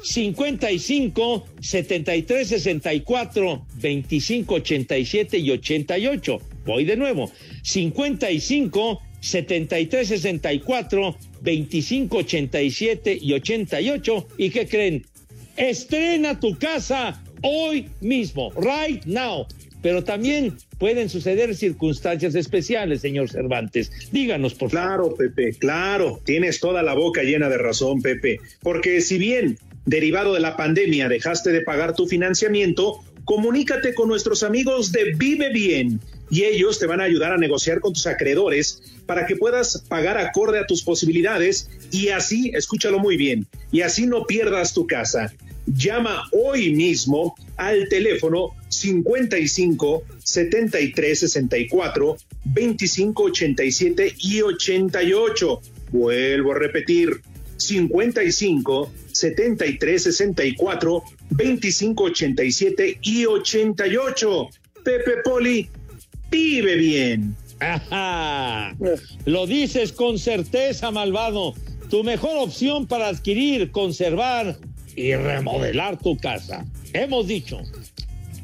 [SPEAKER 1] 55 73 64 25 87 y 88. Voy de nuevo. 55 73 64 25 87 y 88. ¿Y qué creen? Estrena tu casa hoy mismo, right now. Pero también pueden suceder circunstancias especiales, señor Cervantes. Díganos, por
[SPEAKER 7] Claro, Pepe, claro. Tienes toda la boca llena de razón, Pepe. Porque si bien, derivado de la pandemia, dejaste de pagar tu financiamiento, comunícate con nuestros amigos de Vive Bien y ellos te van a ayudar a negociar con tus acreedores para que puedas pagar acorde a tus posibilidades y así, escúchalo muy bien, y así no pierdas tu casa. Llama hoy mismo al teléfono 55 73 64 25 87 y 88. Vuelvo a repetir, 55 73 64 25 87 y 88. Pepe Poli, vive bien.
[SPEAKER 1] Ajá. Lo dices con certeza, malvado. Tu mejor opción para adquirir, conservar y remodelar tu casa. Hemos dicho.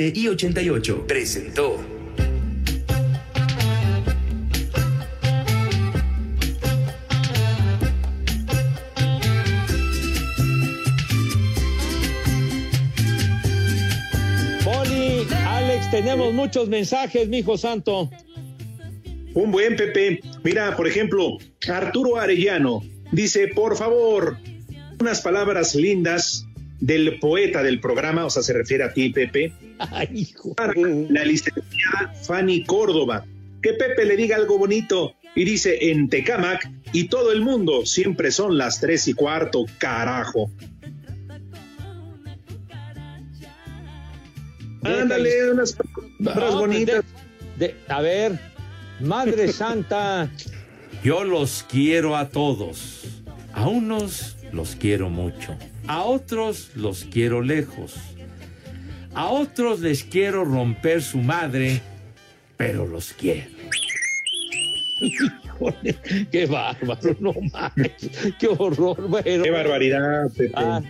[SPEAKER 42] 87 y 88. Presentó.
[SPEAKER 1] Poli, Alex, tenemos muchos mensajes, mijo santo.
[SPEAKER 7] Un buen Pepe. Mira, por ejemplo, Arturo Arellano dice, por favor, unas palabras lindas del poeta del programa, o sea, se refiere a ti, Pepe. Para la licenciada Fanny Córdoba. Que Pepe le diga algo bonito y dice en Tecamac y todo el mundo siempre son las tres y cuarto, carajo. Ándale, unas palabras
[SPEAKER 1] No,
[SPEAKER 7] bonitas.
[SPEAKER 1] de- de- a ver, Madre Santa.
[SPEAKER 20] Yo los quiero a todos. A unos los quiero mucho. A otros los quiero lejos. A otros les quiero romper su madre, pero los quiero.
[SPEAKER 1] Híjole, qué bárbaro, no mames, qué horror, bueno.
[SPEAKER 7] Qué barbaridad, Pepe.
[SPEAKER 1] Ah,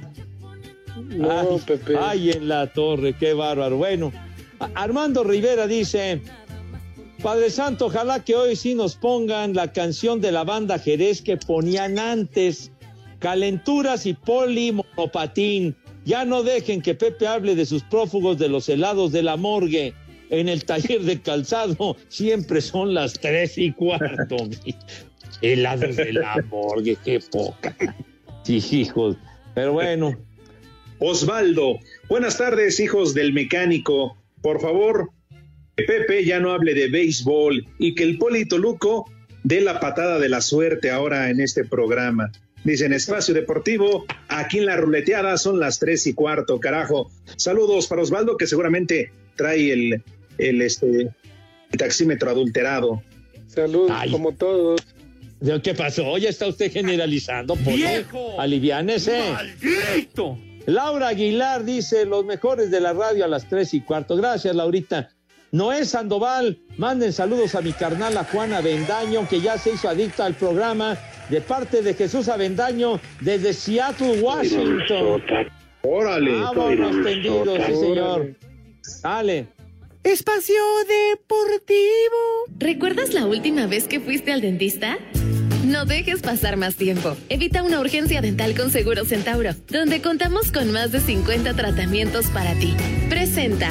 [SPEAKER 35] No,
[SPEAKER 1] ay,
[SPEAKER 35] Pepe.
[SPEAKER 1] ay, en la torre, qué bárbaro. Bueno, Armando Rivera dice, Padre Santo, ojalá que hoy sí nos pongan la canción de la banda Jerez que ponían antes, Calenturas y Poli Monopatín. Ya no dejen que Pepe hable de sus prófugos de los helados de la morgue. En el taller de calzado siempre son las tres y cuarto. Helados de la morgue, qué poca. Sí, hijos. Pero bueno,
[SPEAKER 7] Osvaldo, buenas tardes, hijos del mecánico. Por favor, que Pepe ya no hable de béisbol y que el Polito Luco dé la patada de la suerte ahora en este programa. Dicen Espacio Deportivo, aquí en la ruleteada son las tres y cuarto, carajo. Saludos para Osvaldo, que seguramente trae el, el, este, el taxímetro adulterado.
[SPEAKER 44] Saludos, como todos.
[SPEAKER 1] ¿Qué pasó? Ya está usted generalizando. Polo.
[SPEAKER 20] ¡Viejo!
[SPEAKER 1] Aliviánese.
[SPEAKER 20] ¡Maldito!
[SPEAKER 1] Laura Aguilar dice, los mejores de la radio a las tres y cuarto. Gracias, Laurita. Noé Sandoval, manden saludos a mi carnal a Juana Bendaño, que ya se hizo adicta al programa, de parte de Jesús Avendaño, desde Seattle, Washington.
[SPEAKER 7] Órale.
[SPEAKER 1] Vámonos tendidos, sí, señor. Dale.
[SPEAKER 45] Espacio Deportivo. ¿Recuerdas la última vez que fuiste al dentista? No dejes pasar más tiempo. Evita una urgencia dental con Seguro Centauro, donde contamos con más de 50 tratamientos para ti. Presenta.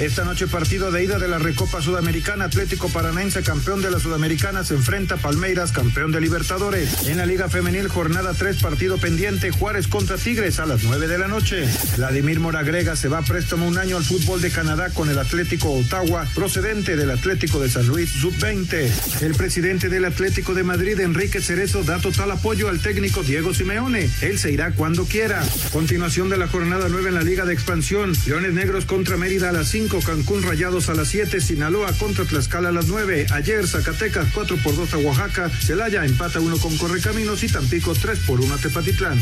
[SPEAKER 46] Esta noche partido de ida de la Recopa Sudamericana, Atlético Paranaense, campeón de la Sudamericana, se enfrenta a Palmeiras, campeón de Libertadores. En la Liga Femenil, jornada 3, partido pendiente, Juárez contra Tigres a las 9 de la noche. Vladimir Moragrega se va a préstamo un año al fútbol de Canadá con el Atlético Ottawa, procedente del Atlético de San Luis Sub-20. El presidente del Atlético de Madrid, Enrique Cerezo, da total apoyo al técnico Diego Simeone. Él se irá cuando quiera. Continuación de la jornada 9 en la Liga de Expansión, Leones Negros contra Mérida a las 5. Cancún Rayados a las 7, Sinaloa contra Tlaxcala a las 9. Ayer Zacatecas 4 por 2 a Oaxaca, Celaya empata 1 con Correcaminos y Tampico 3 por 1 a Tepatitlán.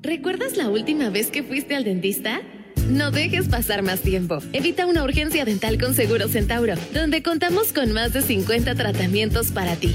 [SPEAKER 45] ¿Recuerdas la última vez que fuiste al dentista? No dejes pasar más tiempo. Evita una urgencia dental con Seguro Centauro, donde contamos con más de 50 tratamientos para ti.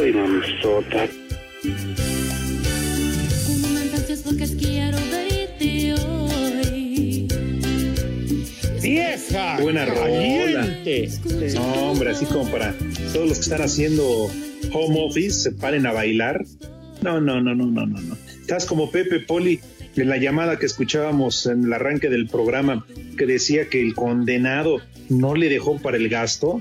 [SPEAKER 45] Hoy.
[SPEAKER 1] ¡Vieja!
[SPEAKER 7] Buena rola.
[SPEAKER 1] caliente.
[SPEAKER 7] No, hombre, así como para todos los que están haciendo home office se paren a bailar. No, no, no, no, no, no, no. Estás como Pepe Poli en la llamada que escuchábamos en el arranque del programa que decía que el condenado no le dejó para el gasto.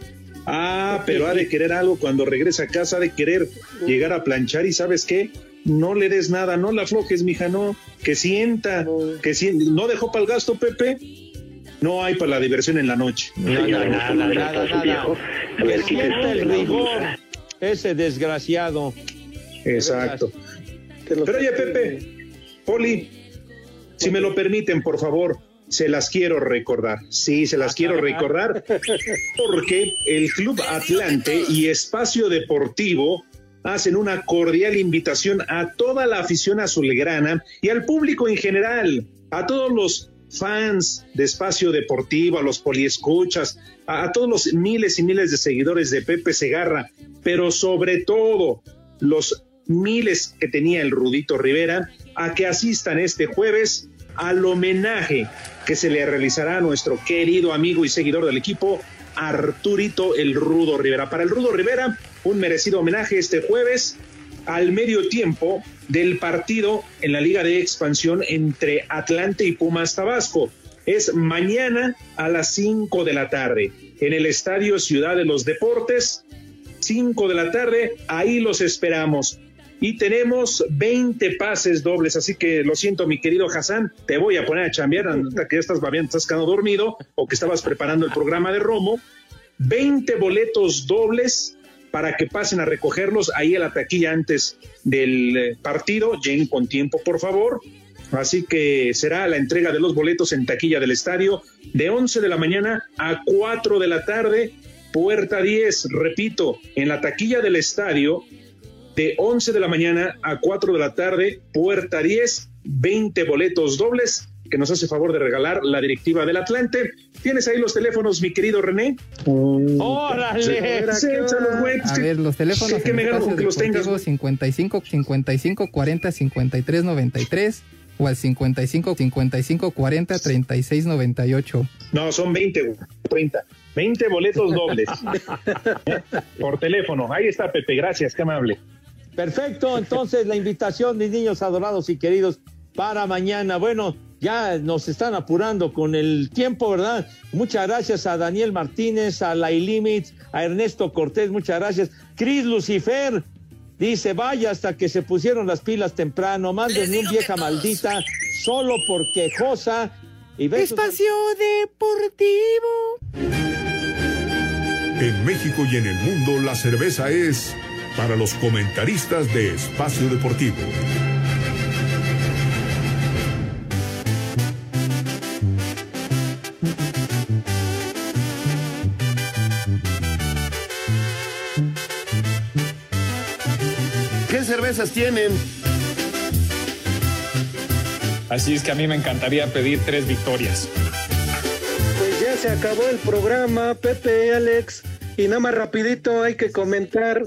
[SPEAKER 7] Ah, pero ha de querer algo cuando regresa a casa, ha de querer llegar a planchar y ¿sabes qué? No le des nada, no la aflojes, mija, no. Que sienta, que sienta. ¿No dejó para el gasto, Pepe? No hay para la diversión en la noche.
[SPEAKER 1] Nada, nada, nada, nada. Que sienta el rigor, ese desgraciado.
[SPEAKER 7] Exacto. Pero oye, Pepe, Poli, si me lo permiten, por favor, se las quiero recordar. Sí, se las quiero recordar porque el Club Atlante y Espacio Deportivo hacen una cordial invitación a toda la afición azulgrana y al público en general, a todos los fans de Espacio Deportivo, a los poliescuchas, a, a todos los miles y miles de seguidores de Pepe Segarra, pero sobre todo los miles que tenía el Rudito Rivera, a que asistan este jueves al homenaje que se le realizará a nuestro querido amigo y seguidor del equipo, Arturito el Rudo Rivera. Para el Rudo Rivera, un merecido homenaje este jueves al medio tiempo del partido en la Liga de Expansión entre Atlante y Pumas Tabasco. Es mañana a las 5 de la tarde en el Estadio Ciudad de los Deportes. 5 de la tarde, ahí los esperamos. Y tenemos 20 pases dobles, así que lo siento, mi querido Hassan, te voy a poner a chambear, que ya estás babiando, estás quedando dormido o que estabas preparando el programa de Romo. 20 boletos dobles para que pasen a recogerlos ahí a la taquilla antes del eh, partido. Lleguen con tiempo, por favor. Así que será la entrega de los boletos en taquilla del estadio de 11 de la mañana a 4 de la tarde, puerta 10. Repito, en la taquilla del estadio de 11 de la mañana a 4 de la tarde, puerta 10, 20 boletos dobles que nos hace favor de regalar la directiva del Atlante. ¿Tienes ahí los teléfonos, mi querido René?
[SPEAKER 1] ¡Órale!
[SPEAKER 38] A ver, los teléfonos
[SPEAKER 7] ¿Qué me gano con que los tengas?
[SPEAKER 38] 55 55 40 53 93 o al 55 55 40 36 98.
[SPEAKER 7] No, son 20, 30. 20 boletos dobles. Por teléfono. Ahí está, Pepe. Gracias, qué amable.
[SPEAKER 1] Perfecto, entonces la invitación, mis niños adorados y queridos, para mañana. Bueno, ya nos están apurando con el tiempo, ¿verdad? Muchas gracias a Daniel Martínez, a La Limits, a Ernesto Cortés, muchas gracias. Cris Lucifer dice, vaya hasta que se pusieron las pilas temprano, mándenme un vieja maldita, solo por quejosa. Y besos.
[SPEAKER 38] Espacio Deportivo.
[SPEAKER 47] En México y en el mundo la cerveza es para los comentaristas de Espacio Deportivo.
[SPEAKER 48] ¿Qué cervezas tienen?
[SPEAKER 43] Así es que a mí me encantaría pedir tres victorias.
[SPEAKER 35] Pues ya se acabó el programa, Pepe, Alex. Y nada más rapidito hay que comentar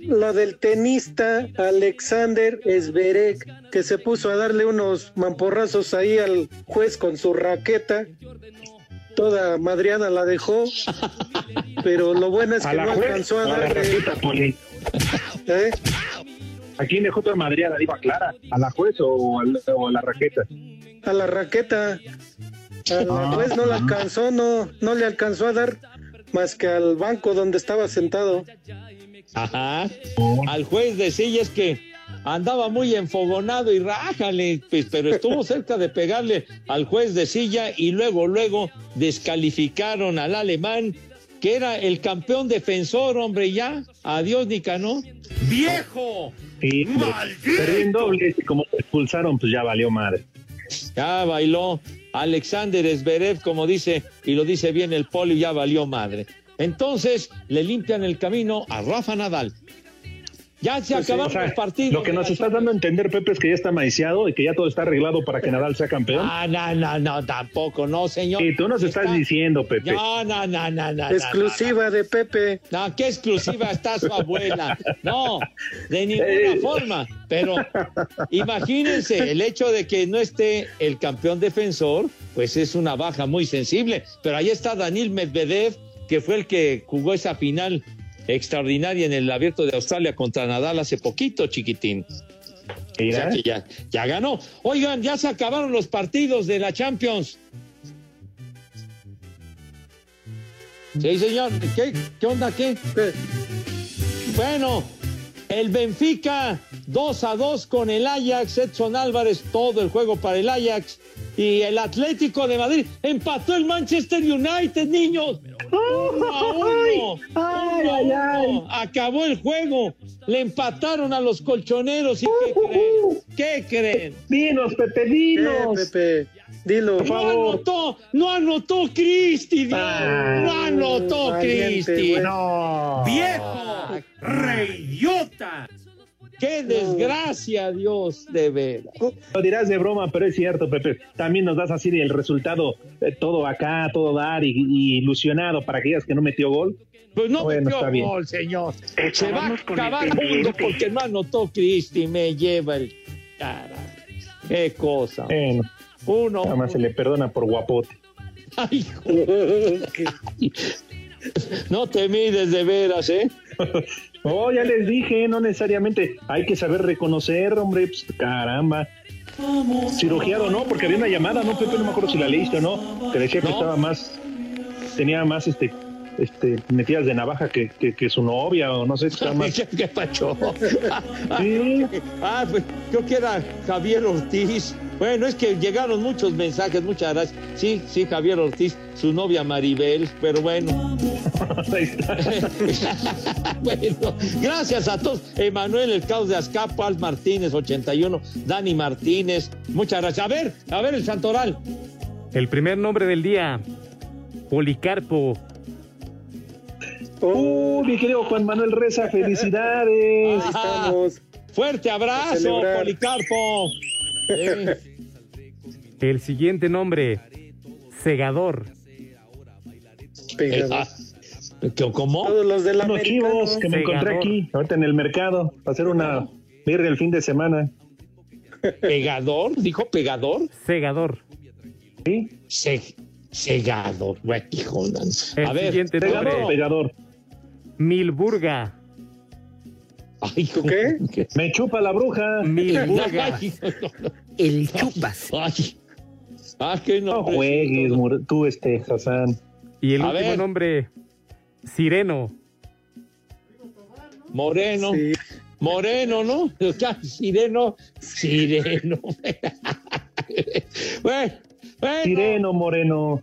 [SPEAKER 35] lo del tenista Alexander Zverev, que se puso a darle unos mamporrazos ahí al juez con su raqueta. Toda madreada la dejó, pero lo bueno es
[SPEAKER 7] A
[SPEAKER 35] que
[SPEAKER 7] la
[SPEAKER 35] no
[SPEAKER 7] juez
[SPEAKER 35] alcanzó a
[SPEAKER 7] a la
[SPEAKER 35] darle.
[SPEAKER 7] raqueta.
[SPEAKER 35] ¿Eh?
[SPEAKER 7] ¿A quién dejó toda madreada? Digo, aclara. ¿A la juez o a la, o a la raqueta?
[SPEAKER 35] A la raqueta. A la
[SPEAKER 7] Ah.
[SPEAKER 35] juez no la alcanzó, no, no le alcanzó a dar más que al banco donde estaba sentado.
[SPEAKER 1] Ajá. Al juez de sillas que andaba muy enfogonado y rájale, pues, pero estuvo cerca de pegarle al juez de silla y luego, luego descalificaron al alemán, que era el campeón defensor, hombre, ya. Adiós, Nicanor.
[SPEAKER 20] ¡Viejo!
[SPEAKER 7] Sí, perdí en doble y como te expulsaron, pues ya valió madre.
[SPEAKER 1] Ya bailó Alexander Zverev, como dice, y lo dice bien el poli, ya valió madre. Entonces le limpian el camino a Rafa Nadal. Ya se
[SPEAKER 7] Pues sí,
[SPEAKER 1] acabaron
[SPEAKER 7] o sea,
[SPEAKER 1] los partidos.
[SPEAKER 7] Lo que nos estás dando a entender, Pepe, es que ya está maiciado y que ya todo está arreglado para que Nadal sea campeón.
[SPEAKER 1] Ah, no, no, no, tampoco, no, señor.
[SPEAKER 7] Y tú nos estás diciendo, Pepe.
[SPEAKER 1] No, no, no, no, no.
[SPEAKER 35] Exclusiva de Pepe.
[SPEAKER 1] No, qué exclusiva está su abuela. No, de ninguna forma. Pero imagínense, el hecho de que no esté el campeón defensor, pues es una baja muy sensible. Pero ahí está Daniel Medvedev, que fue el que jugó esa final extraordinaria en el Abierto de Australia contra Nadal hace poquito, chiquitín. O sea que ya, ya ganó. Oigan, ya se acabaron los partidos de la Champions. Sí, señor. ¿Qué, qué onda? ¿Qué? Bueno, el Benfica 2 a 2 con el Ajax, Edson Álvarez, todo el juego para el Ajax. Y el Atlético de Madrid empató el Manchester United, niños. Uno a uno. Acabó el juego. Le empataron a los colchoneros. ¿Y qué creen? ¿Qué creen?
[SPEAKER 7] Dinos, Pepe, dinos.
[SPEAKER 35] Pepe, dilo.
[SPEAKER 1] No anotó, no anotó Cristi, Dios. No anotó Cristi.
[SPEAKER 35] güey.
[SPEAKER 1] No.
[SPEAKER 20] ¡Viejo! ¡Reyota!
[SPEAKER 1] ¡Qué desgracia, Dios, de veras!
[SPEAKER 7] Lo dirás de broma, pero es cierto, Pepe. También nos das así el resultado, eh, todo acá, todo dar y, y ilusionado para aquellas que no metió gol.
[SPEAKER 1] Pues no
[SPEAKER 7] Bueno,
[SPEAKER 1] metió
[SPEAKER 7] está bien.
[SPEAKER 1] gol, señor. Se va a
[SPEAKER 7] el
[SPEAKER 1] acabar el mundo porque no anotó Cristi. Me lleva el... Caray. Qué cosa.
[SPEAKER 7] Bueno,
[SPEAKER 1] Uno.
[SPEAKER 7] nada más se le perdona por guapote.
[SPEAKER 1] Ay, joder. No te mides de veras, ¿eh?
[SPEAKER 7] Oh, ya les dije, no necesariamente. Hay que saber reconocer, hombre, pues, caramba. Cirugiado, ¿no? Porque había una llamada, ¿no, Pepe? No me acuerdo si la leíste o no. Que decía que
[SPEAKER 1] No.
[SPEAKER 7] estaba más, tenía más, este, este, metidas de navaja que, que, que su novia, o no sé, estaba más.
[SPEAKER 1] ¿Qué, qué pacho?
[SPEAKER 7] Sí.
[SPEAKER 1] Ah, pues creo que era Javier Ortiz. Bueno, es que llegaron muchos mensajes, muchas gracias. Sí, sí, Javier Ortiz, su novia Maribel, pero bueno. Bueno, gracias a todos. Emanuel El Caos de Azcapo, Al Martínez, 81, Dani Martínez, muchas gracias. A ver, a ver el Santoral.
[SPEAKER 49] El primer nombre del día, Policarpo.
[SPEAKER 7] Uh, mi querido Juan Manuel Reza, felicidades.
[SPEAKER 35] Ahí estamos.
[SPEAKER 1] Fuerte
[SPEAKER 35] A
[SPEAKER 1] abrazo. Policarpo.
[SPEAKER 49] El siguiente nombre, segador.
[SPEAKER 1] Eh, ah, ¿Cómo?
[SPEAKER 34] Todos los de la
[SPEAKER 7] Unos chivos que me encontré aquí, ahorita en el mercado, para hacer una birria el fin de semana.
[SPEAKER 1] ¿Pegador? ¿Dijo pegador?
[SPEAKER 49] Segador.
[SPEAKER 7] ¿Sí?
[SPEAKER 1] Se- segador. Güey, de-
[SPEAKER 49] El
[SPEAKER 1] A ver,
[SPEAKER 49] siguiente
[SPEAKER 7] Pegador,
[SPEAKER 49] nombre,
[SPEAKER 7] pegador.
[SPEAKER 49] Milburga.
[SPEAKER 1] Ay,
[SPEAKER 34] ¿Qué?
[SPEAKER 7] Me chupa la bruja.
[SPEAKER 49] Milburga.
[SPEAKER 50] El chupas.
[SPEAKER 1] Ay. Ah, qué
[SPEAKER 7] No juegues, tú, este, Hassan.
[SPEAKER 49] Y el
[SPEAKER 1] A
[SPEAKER 49] último
[SPEAKER 1] ver.
[SPEAKER 49] nombre, Sireno.
[SPEAKER 1] Moreno.
[SPEAKER 34] Sí.
[SPEAKER 1] Moreno, ¿no? Sireno. Sireno. bueno, bueno,
[SPEAKER 7] Sireno Moreno.